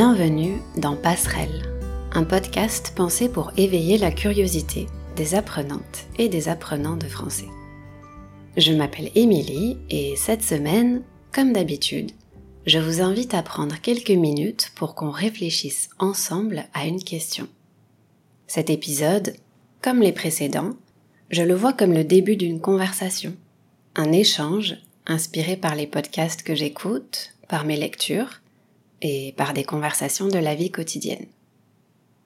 Bienvenue dans Passerelle, un podcast pensé pour éveiller la curiosité des apprenantes et des apprenants de français. Je m'appelle Émilie et cette semaine, comme d'habitude, je vous invite à prendre quelques minutes pour qu'on réfléchisse ensemble à une question. Cet épisode, comme les précédents, je le vois comme le début d'une conversation, un échange inspiré par les podcasts que j'écoute, par mes lectures et par des conversations de la vie quotidienne.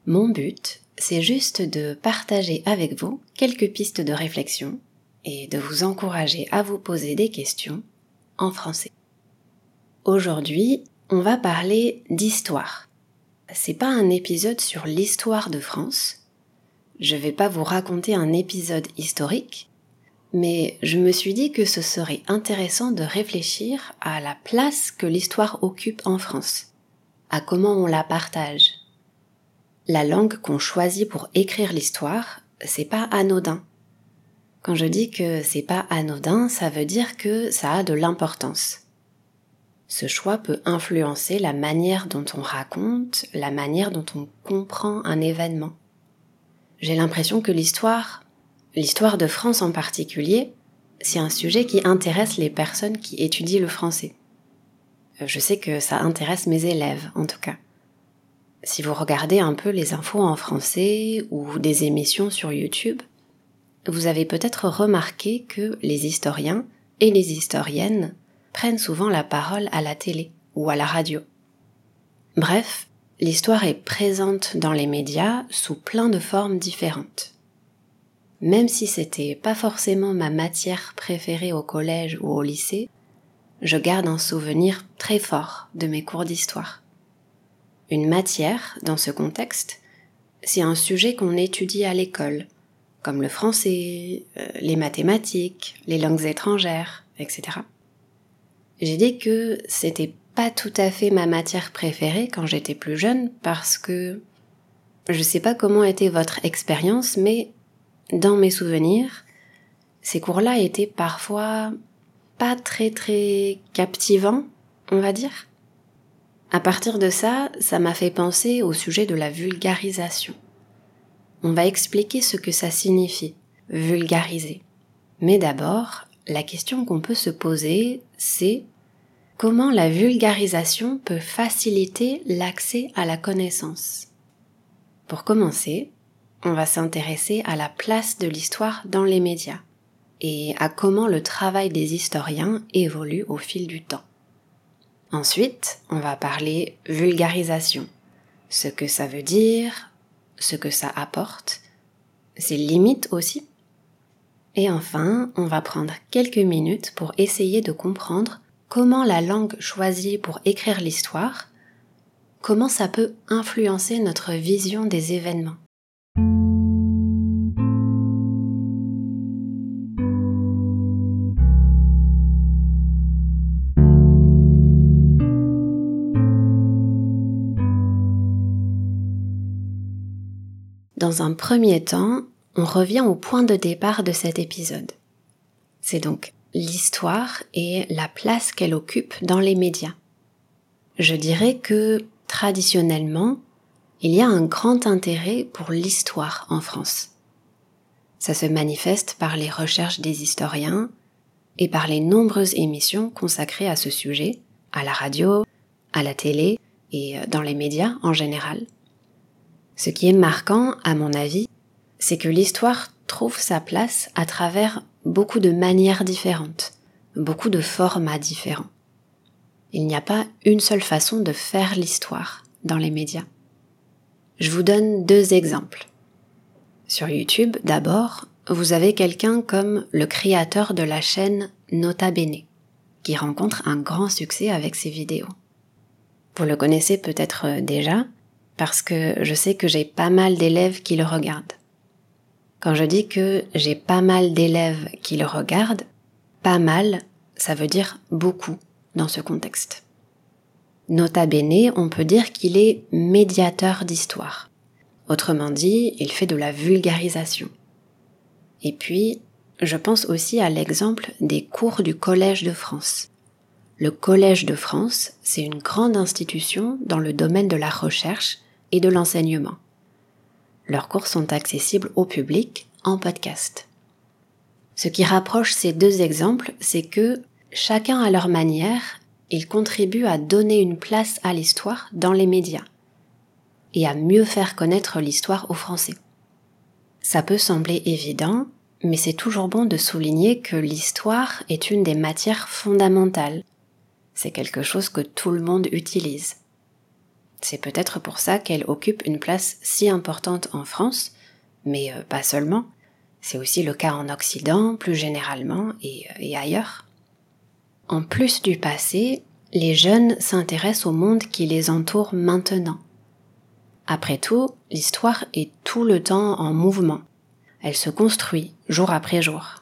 Mon but, c'est juste de partager avec vous quelques pistes de réflexion et de vous encourager à vous poser des questions en français. Aujourd'hui, on va parler d'histoire. C'est pas un épisode sur l'histoire de France. Je vais pas vous raconter un épisode historique, mais je me suis dit que ce serait intéressant de réfléchir à la place que l'histoire occupe en France, à comment on la partage. La langue qu'on choisit pour écrire l'histoire, c'est pas anodin. Quand je dis que c'est pas anodin, ça veut dire que ça a de l'importance. Ce choix peut influencer la manière dont on raconte, la manière dont on comprend un événement. J'ai l'impression que l'histoire, L'histoire de France en particulier, c'est un sujet qui intéresse les personnes qui étudient le français. Euh, je sais que ça intéresse mes élèves, en tout cas. Si vous regardez un peu les infos en français ou des émissions sur YouTube, vous avez peut-être remarqué que les historiens et les historiennes prennent souvent la parole à la télé ou à la radio. Bref, l'histoire est présente dans les médias sous plein de formes différentes même si c'était pas forcément ma matière préférée au collège ou au lycée, je garde un souvenir très fort de mes cours d'histoire. Une matière, dans ce contexte, c'est un sujet qu'on étudie à l'école, comme le français, euh, les mathématiques, les langues étrangères, etc. J'ai dit que c'était pas tout à fait ma matière préférée quand j'étais plus jeune parce que je sais pas comment était votre expérience, mais dans mes souvenirs, ces cours-là étaient parfois pas très très captivants, on va dire. À partir de ça, ça m'a fait penser au sujet de la vulgarisation. On va expliquer ce que ça signifie, vulgariser. Mais d'abord, la question qu'on peut se poser, c'est comment la vulgarisation peut faciliter l'accès à la connaissance. Pour commencer, on va s'intéresser à la place de l'histoire dans les médias et à comment le travail des historiens évolue au fil du temps. Ensuite, on va parler vulgarisation, ce que ça veut dire, ce que ça apporte, ses limites aussi. Et enfin, on va prendre quelques minutes pour essayer de comprendre comment la langue choisie pour écrire l'histoire, comment ça peut influencer notre vision des événements. Dans un premier temps, on revient au point de départ de cet épisode. C'est donc l'histoire et la place qu'elle occupe dans les médias. Je dirais que, traditionnellement, il y a un grand intérêt pour l'histoire en France. Ça se manifeste par les recherches des historiens et par les nombreuses émissions consacrées à ce sujet, à la radio, à la télé et dans les médias en général. Ce qui est marquant, à mon avis, c'est que l'histoire trouve sa place à travers beaucoup de manières différentes, beaucoup de formats différents. Il n'y a pas une seule façon de faire l'histoire dans les médias. Je vous donne deux exemples. Sur YouTube, d'abord, vous avez quelqu'un comme le créateur de la chaîne Nota Bene, qui rencontre un grand succès avec ses vidéos. Vous le connaissez peut-être déjà, parce que je sais que j'ai pas mal d'élèves qui le regardent. Quand je dis que j'ai pas mal d'élèves qui le regardent, pas mal, ça veut dire beaucoup dans ce contexte. Nota bene, on peut dire qu'il est médiateur d'histoire. Autrement dit, il fait de la vulgarisation. Et puis, je pense aussi à l'exemple des cours du Collège de France. le Collège de France, c'est une grande institution dans le domaine de la recherche et de l'enseignement. Leurs cours sont accessibles au public en podcast. Ce qui rapproche ces deux exemples, c'est que chacun à leur manière, ils contribuent à donner une place à l'histoire dans les médias et à mieux faire connaître l'histoire aux Français. Ça peut sembler évident, mais c'est toujours bon de souligner que l'histoire est une des matières fondamentales. C'est quelque chose que tout le monde utilise. C'est peut-être pour ça qu'elle occupe une place si importante en France, mais euh, pas seulement. C'est aussi le cas en Occident, plus généralement, et, euh, et ailleurs. En plus du passé, les jeunes s'intéressent au monde qui les entoure maintenant. Après tout, l'histoire est tout le temps en mouvement. Elle se construit jour après jour.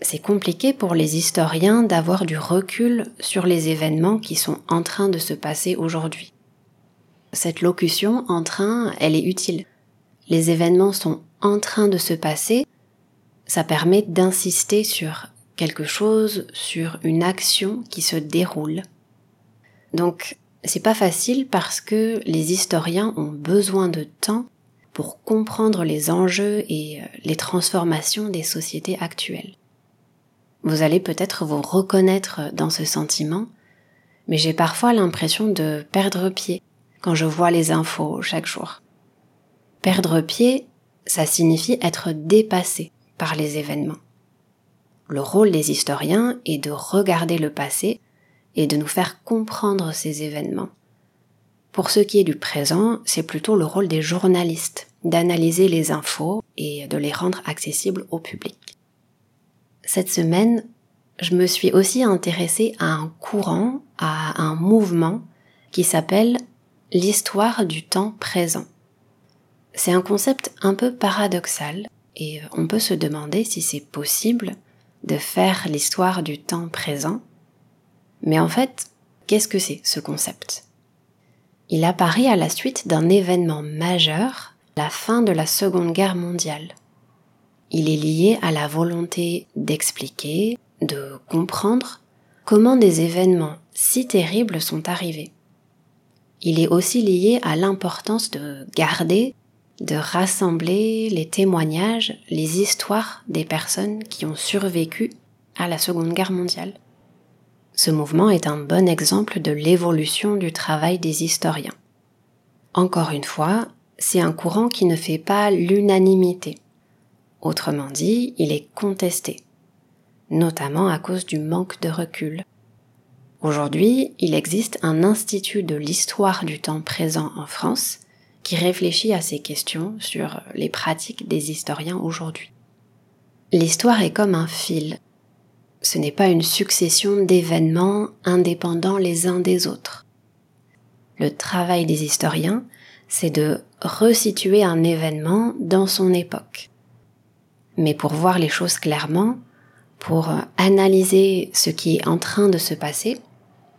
C'est compliqué pour les historiens d'avoir du recul sur les événements qui sont en train de se passer aujourd'hui. Cette locution en train, elle est utile. Les événements sont en train de se passer, ça permet d'insister sur quelque chose, sur une action qui se déroule. Donc, c'est pas facile parce que les historiens ont besoin de temps pour comprendre les enjeux et euh, les transformations des sociétés actuelles. Vous allez peut-être vous reconnaître dans ce sentiment, mais j'ai parfois l'impression de perdre pied quand je vois les infos chaque jour. Perdre pied, ça signifie être dépassé par les événements. Le rôle des historiens est de regarder le passé et de nous faire comprendre ces événements. Pour ce qui est du présent, c'est plutôt le rôle des journalistes d'analyser les infos et de les rendre accessibles au public. Cette semaine, je me suis aussi intéressée à un courant, à un mouvement qui s'appelle l'histoire du temps présent. C'est un concept un peu paradoxal et on peut se demander si c'est possible de faire l'histoire du temps présent mais en fait, qu'est-ce que c'est ce concept? Il apparaît à la suite d'un événement majeur, la fin de la Seconde Guerre mondiale. Il est lié à la volonté d'expliquer, de comprendre comment des événements si terribles sont arrivés. Il est aussi lié à l'importance de garder, de rassembler les témoignages, les histoires des personnes qui ont survécu à la Seconde Guerre mondiale. Ce mouvement est un bon exemple de l'évolution du travail des historiens. Encore une fois, c'est un courant qui ne fait pas l'unanimité. Autrement dit, il est contesté, notamment à cause du manque de recul. Aujourd'hui, il existe un institut de l'histoire du temps présent en France qui réfléchit à ces questions sur les pratiques des historiens aujourd'hui. L'histoire est comme un fil ce n'est pas une succession d'événements indépendants les uns des autres. Le travail des historiens, c'est de resituer un événement dans son époque. Mais pour voir les choses clairement, pour analyser ce qui est en train de se passer,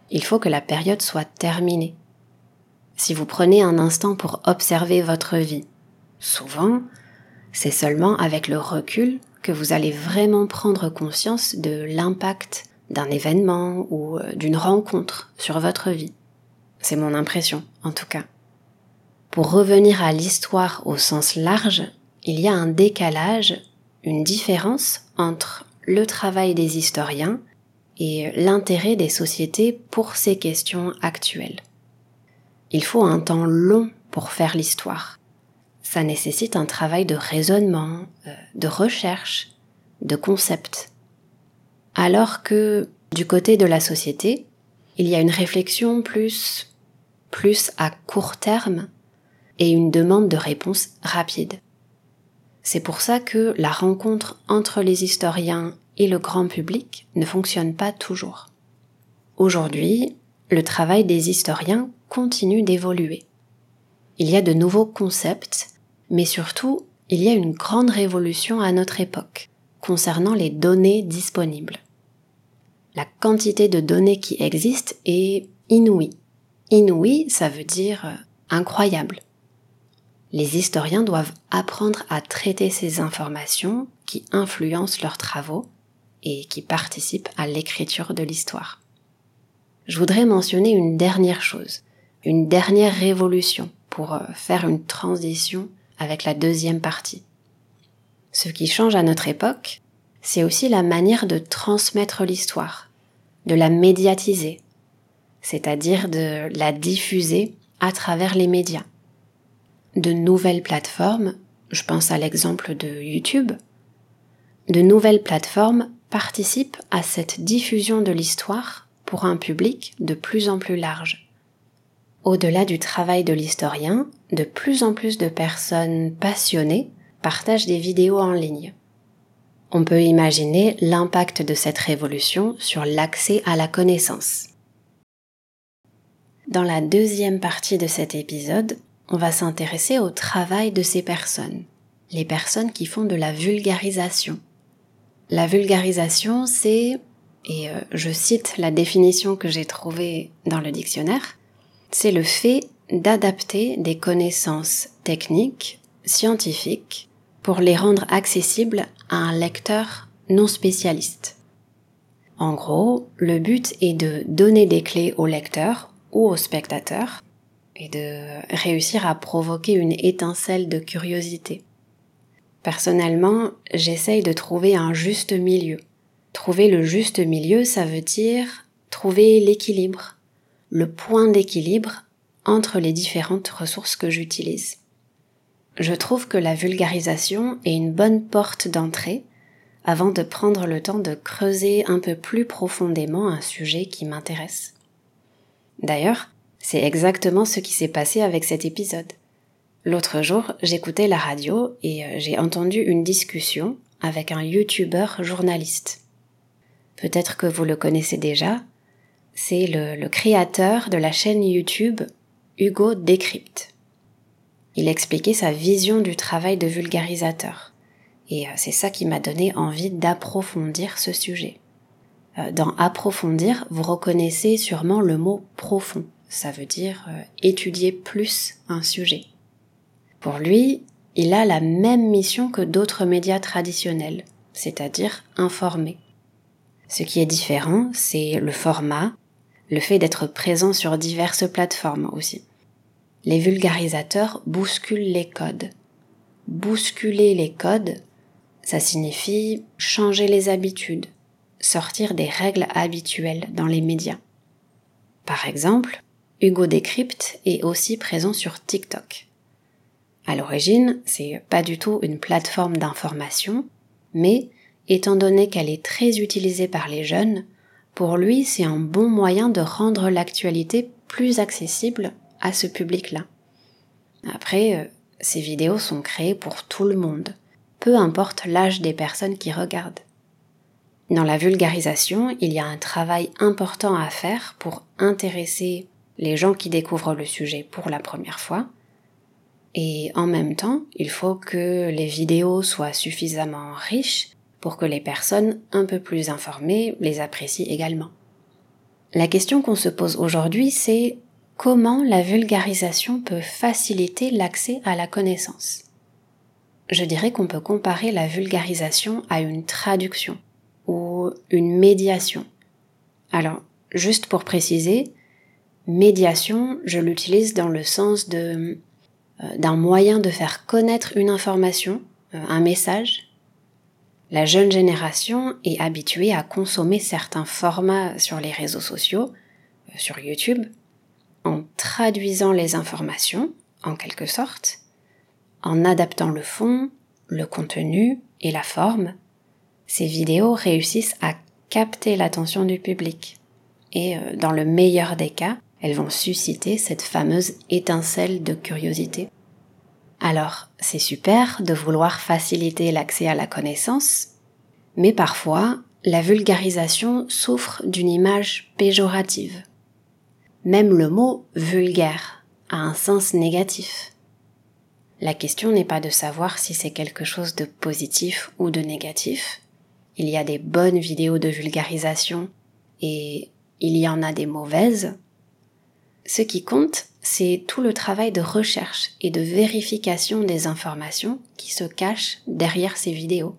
il faut que la période soit terminée. Si vous prenez un instant pour observer votre vie, souvent, c'est seulement avec le recul que vous allez vraiment prendre conscience de l'impact d'un événement ou euh, d'une rencontre sur votre vie. C'est mon impression, en tout cas. Pour revenir à l'histoire au sens large, il y a un décalage, une différence entre le travail des historiens et l'intérêt des sociétés pour ces questions actuelles. Il faut un temps long pour faire l'histoire ça nécessite un travail de raisonnement, euh, de recherche, de concept. Alors que du côté de la société, il y a une réflexion plus, plus à court terme et une demande de réponse rapide. C'est pour ça que la rencontre entre les historiens et le grand public ne fonctionne pas toujours. Aujourd'hui, le travail des historiens continue d'évoluer. Il y a de nouveaux concepts mais surtout, il y a une grande révolution à notre époque concernant les données disponibles. La quantité de données qui existent est inouïe. Inouïe, ça veut dire euh, incroyable. Les historiens doivent apprendre à traiter ces informations qui influencent leurs travaux et qui participent à l'écriture de l'histoire. je voudrais mentionner une dernière chose, une dernière révolution pour euh, faire une transition avec la deuxième partie. Ce qui change à notre époque, c'est aussi la manière de transmettre l'histoire, de la médiatiser, c'est-à-dire de la diffuser à travers les médias. De nouvelles plateformes, je pense à l'exemple de YouTube, de nouvelles plateformes participent à cette diffusion de l'histoire pour un public de plus en plus large. Au-delà du travail de l'historien, de plus en plus de personnes passionnées partagent des vidéos en ligne. On peut imaginer l'impact de cette révolution sur l'accès à la connaissance. Dans la deuxième partie de cet épisode, on va s'intéresser au travail de ces personnes, les personnes qui font de la vulgarisation. La vulgarisation, c'est, et euh, je cite la définition que j'ai trouvée dans le dictionnaire, c'est le fait d'adapter des connaissances techniques, scientifiques, pour les rendre accessibles à un lecteur non spécialiste. En gros, le but est de donner des clés au lecteur ou au spectateur et de réussir à provoquer une étincelle de curiosité. Personnellement, j'essaye de trouver un juste milieu. Trouver le juste milieu, ça veut dire trouver l'équilibre, le point d'équilibre entre les différentes ressources que j'utilise. Je trouve que la vulgarisation est une bonne porte d'entrée avant de prendre le temps de creuser un peu plus profondément un sujet qui m'intéresse. D'ailleurs, c'est exactement ce qui s'est passé avec cet épisode. L'autre jour, j'écoutais la radio et euh, j'ai entendu une discussion avec un youtubeur journaliste. Peut-être que vous le connaissez déjà, c'est le, créateur de la chaîne YouTube Hugo Décrypte. Il expliquait sa vision du travail de vulgarisateur. Et euh, c'est ça qui m'a donné envie d'approfondir ce sujet. Euh, dans approfondir, vous reconnaissez sûrement le mot profond. Ça veut dire étudier plus un sujet. Pour lui, il a la même mission que d'autres médias traditionnels, c'est-à-dire informer. Ce qui est différent, c'est le format, le fait d'être présent sur diverses plateformes aussi. Les vulgarisateurs bousculent les codes. Bousculer les codes, ça signifie changer les habitudes, sortir des règles habituelles dans les médias. Par exemple, Hugo Décrypte est aussi présent sur TikTok. À l'origine, c'est pas du tout une plateforme d'information, mais étant donné qu'elle est très utilisée par les jeunes, pour lui, c'est un bon moyen de rendre l'actualité plus accessible à ce public-là. Après, euh, ces vidéos sont créées pour tout le monde, peu importe l'âge des personnes qui regardent. Dans la vulgarisation, il y a un travail important à faire pour intéresser les gens qui découvrent le sujet pour la première fois, et en même temps, il faut que les vidéos soient suffisamment riches pour que les personnes un peu plus informées les apprécient également. La question qu'on se pose aujourd'hui, c'est comment la vulgarisation peut faciliter l'accès à la connaissance. Je dirais qu'on peut comparer la vulgarisation à une traduction ou une médiation. Alors, juste pour préciser, médiation, je l'utilise dans le sens de euh, d'un moyen de faire connaître une information, euh, un message. La jeune génération est habituée à consommer certains formats sur les réseaux sociaux, euh, sur YouTube, en traduisant les informations, en quelque sorte, en adaptant le fond, le contenu et la forme. Ces vidéos réussissent à capter l'attention du public. Et dans le meilleur des cas, elles vont susciter cette fameuse étincelle de curiosité. Alors, c'est super de vouloir faciliter l'accès à la connaissance, mais parfois, la vulgarisation souffre d'une image péjorative. Même le mot vulgaire a un sens négatif. La question n'est pas de savoir si c'est quelque chose de positif ou de négatif. Il y a des bonnes vidéos de vulgarisation et il y en a des mauvaises, ce qui compte, c'est tout le travail de recherche et de vérification des informations qui se cachent derrière ces vidéos.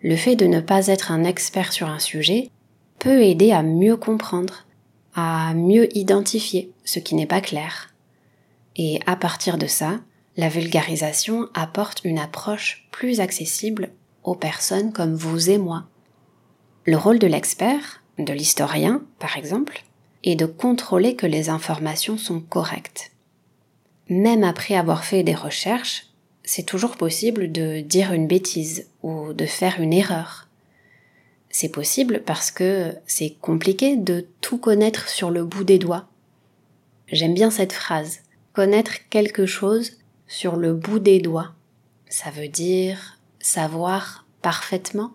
Le fait de ne pas être un expert sur un sujet peut aider à mieux comprendre, à mieux identifier ce qui n'est pas clair. Et à partir de ça, la vulgarisation apporte une approche plus accessible aux personnes comme vous et moi. Le rôle de l'expert, de l'historien par exemple, est de contrôler que les informations sont correctes. Même après avoir fait des recherches, c'est toujours possible de dire une bêtise ou de faire une erreur. C'est possible parce que c'est compliqué de tout connaître sur le bout des doigts. J'aime bien cette phrase. Connaître quelque chose sur le bout des doigts. Ça veut dire savoir parfaitement.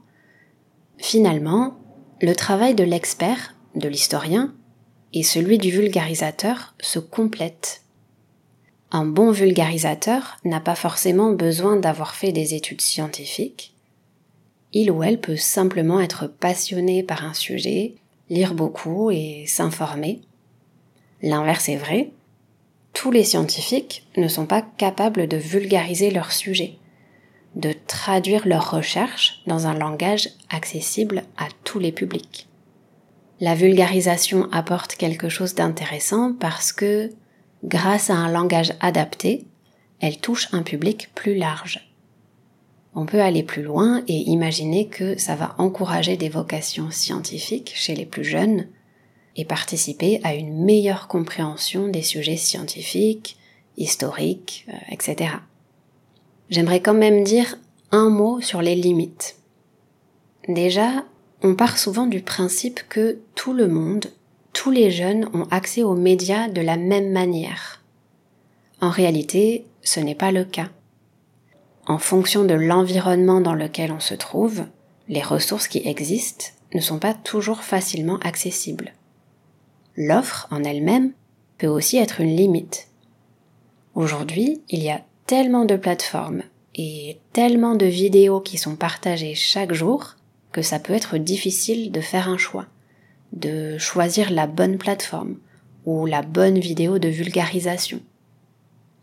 Finalement, le travail de l'expert, de l'historien, et celui du vulgarisateur se complètent. Un bon vulgarisateur n'a pas forcément besoin d'avoir fait des études scientifiques, il ou elle peut simplement être passionné par un sujet, lire beaucoup et s'informer. L'inverse est vrai. Tous les scientifiques ne sont pas capables de vulgariser leur sujet, de traduire leurs recherches dans un langage accessible à tous les publics. La vulgarisation apporte quelque chose d'intéressant parce que, grâce à un langage adapté, elle touche un public plus large on peut aller plus loin et imaginer que ça va encourager des vocations scientifiques chez les plus jeunes et participer à une meilleure compréhension des sujets scientifiques, historiques, euh, etc. J'aimerais quand même dire un mot sur les limites. Déjà, on part souvent du principe que tout le monde, tous les jeunes ont accès aux médias de la même manière. En réalité, ce n'est pas le cas en fonction de l'environnement dans lequel on se trouve, les ressources qui existent ne sont pas toujours facilement accessibles. L'offre en elle-même peut aussi être une limite. Aujourd'hui, il y a tellement de plateformes et tellement de vidéos qui sont partagées chaque jour que ça peut être difficile de faire un choix, de choisir la bonne plateforme ou la bonne vidéo de vulgarisation.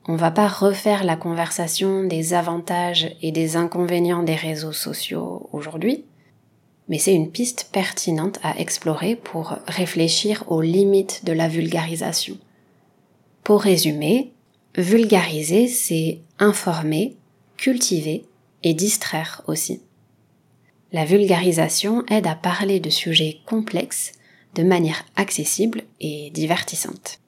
On va pas refaire la conversation des avantages et des inconvénients des réseaux sociaux aujourd'hui, mais c'est une piste pertinente à explorer pour réfléchir aux limites de la vulgarisation. Pour résumer, vulgariser, c'est informer, cultiver et distraire aussi. La vulgarisation aide à parler de sujets complexes de manière accessible et divertissante.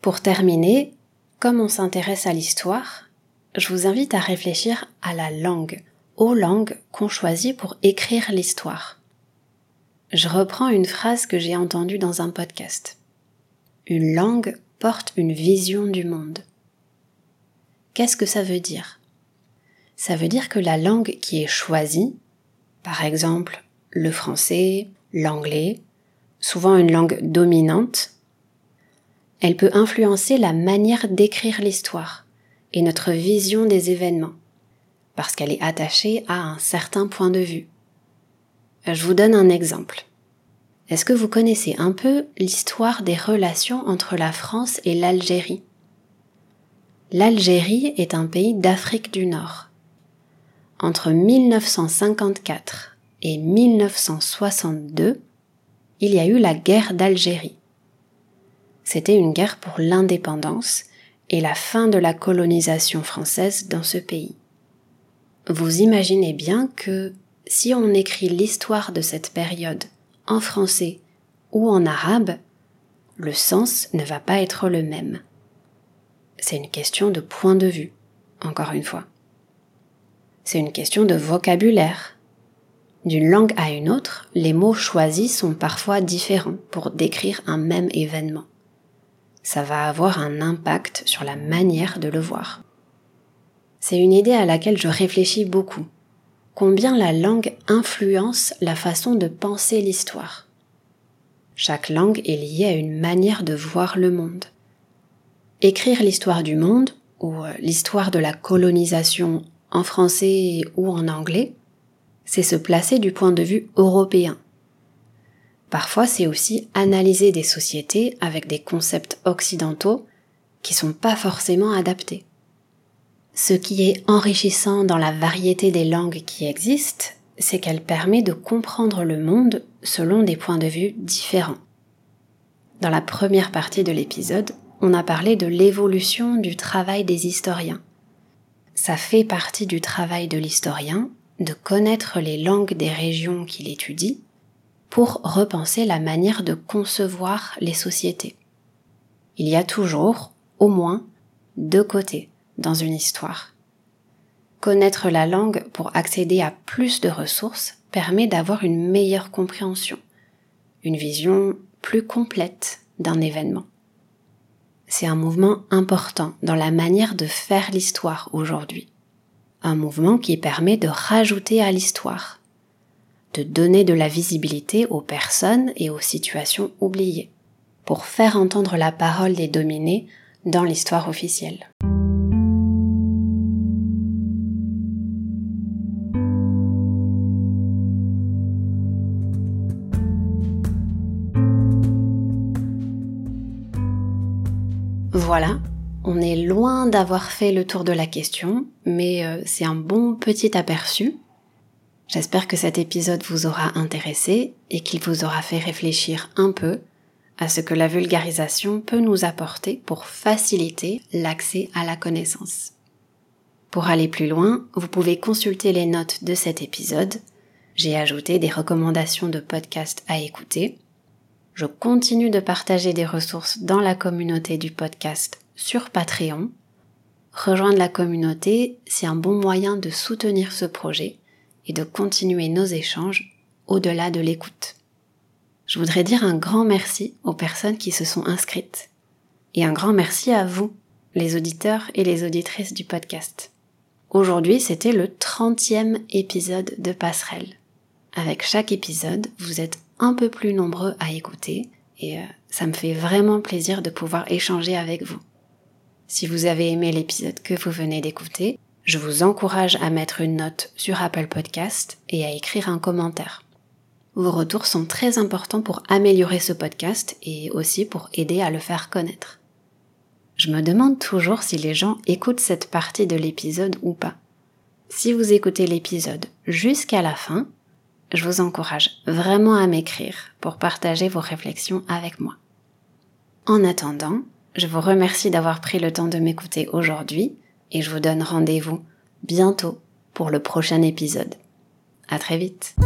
Pour terminer, comme on s'intéresse à l'histoire, je vous invite à réfléchir à la langue, aux langues qu'on choisit pour écrire l'histoire. Je reprends une phrase que j'ai entendue dans un podcast. Une langue porte une vision du monde. Qu'est-ce que ça veut dire? Ça veut dire que la langue qui est choisie, par exemple le français, l'anglais, souvent une langue dominante, elle peut influencer la manière d'écrire l'histoire et notre vision des événements, parce qu'elle est attachée à un certain point de vue. Je vous donne un exemple. Est-ce que vous connaissez un peu l'histoire des relations entre la France et l'Algérie? L'Algérie est un pays d'Afrique du Nord. Entre 1954 et 1962, il y a eu la guerre d'Algérie c'était une guerre pour l'indépendance et la fin de la colonisation française dans ce pays. Vous imaginez bien que si on écrit l'histoire de cette période en français ou en arabe, le sens ne va pas être le même. C'est une question de point de vue, encore une fois. C'est une question de vocabulaire. D'une langue à une autre, les mots choisis sont parfois différents pour décrire un même événement ça va avoir un impact sur la manière de le voir. C'est une idée à laquelle je réfléchis beaucoup. Combien la langue influence la façon de penser l'histoire. Chaque langue est liée à une manière de voir le monde. Écrire l'histoire du monde, ou euh, l'histoire de la colonisation en français ou en anglais, c'est se placer du point de vue européen, Parfois, c'est aussi analyser des sociétés avec des concepts occidentaux qui sont pas forcément adaptés. Ce qui est enrichissant dans la variété des langues qui existent, c'est qu'elle permet de comprendre le monde selon des points de vue différents. Dans la première partie de l'épisode, on a parlé de l'évolution du travail des historiens. Ça fait partie du travail de l'historien de connaître les langues des régions qu'il étudie pour repenser la manière de concevoir les sociétés. Il y a toujours, au moins, deux côtés dans une histoire. Connaître la langue pour accéder à plus de ressources permet d'avoir une meilleure compréhension, une vision plus complète d'un événement. C'est un mouvement important dans la manière de faire l'histoire aujourd'hui. Un mouvement qui permet de rajouter à l'histoire, de donner de la visibilité aux personnes et aux situations oubliées, pour faire entendre la parole des dominés dans l'histoire officielle. Voilà, on est loin d'avoir fait le tour de la question, mais euh, c'est un bon petit aperçu. J'espère que cet épisode vous aura intéressé et qu'il vous aura fait réfléchir un peu à ce que la vulgarisation peut nous apporter pour faciliter l'accès à la connaissance. Pour aller plus loin, vous pouvez consulter les notes de cet épisode. J'ai ajouté des recommandations de podcasts à écouter je continue de partager des ressources dans la communauté du podcast sur Patreon. Rejoindre la communauté, c'est un bon moyen de soutenir ce projet et de continuer nos échanges au-delà de l'écoute. Je voudrais dire un grand merci aux personnes qui se sont inscrites et un grand merci à vous, les auditeurs et les auditrices du podcast. Aujourd'hui, c'était le 30e épisode de Passerelle. Avec chaque épisode, vous êtes un peu plus nombreux à écouter et euh, ça me fait vraiment plaisir de pouvoir échanger avec vous. Si vous avez aimé l'épisode que vous venez d'écouter, je vous encourage à mettre une note sur Apple Podcast et à écrire un commentaire. Vos retours sont très importants pour améliorer ce podcast et aussi pour aider à le faire connaître. Je me demande toujours si les gens écoutent cette partie de l'épisode ou pas. Si vous écoutez l'épisode jusqu'à la fin, je vous encourage vraiment à m'écrire pour partager vos réflexions avec moi. En attendant, je vous remercie d'avoir pris le temps de m'écouter aujourd'hui et je vous donne rendez-vous bientôt pour le prochain épisode. À très vite!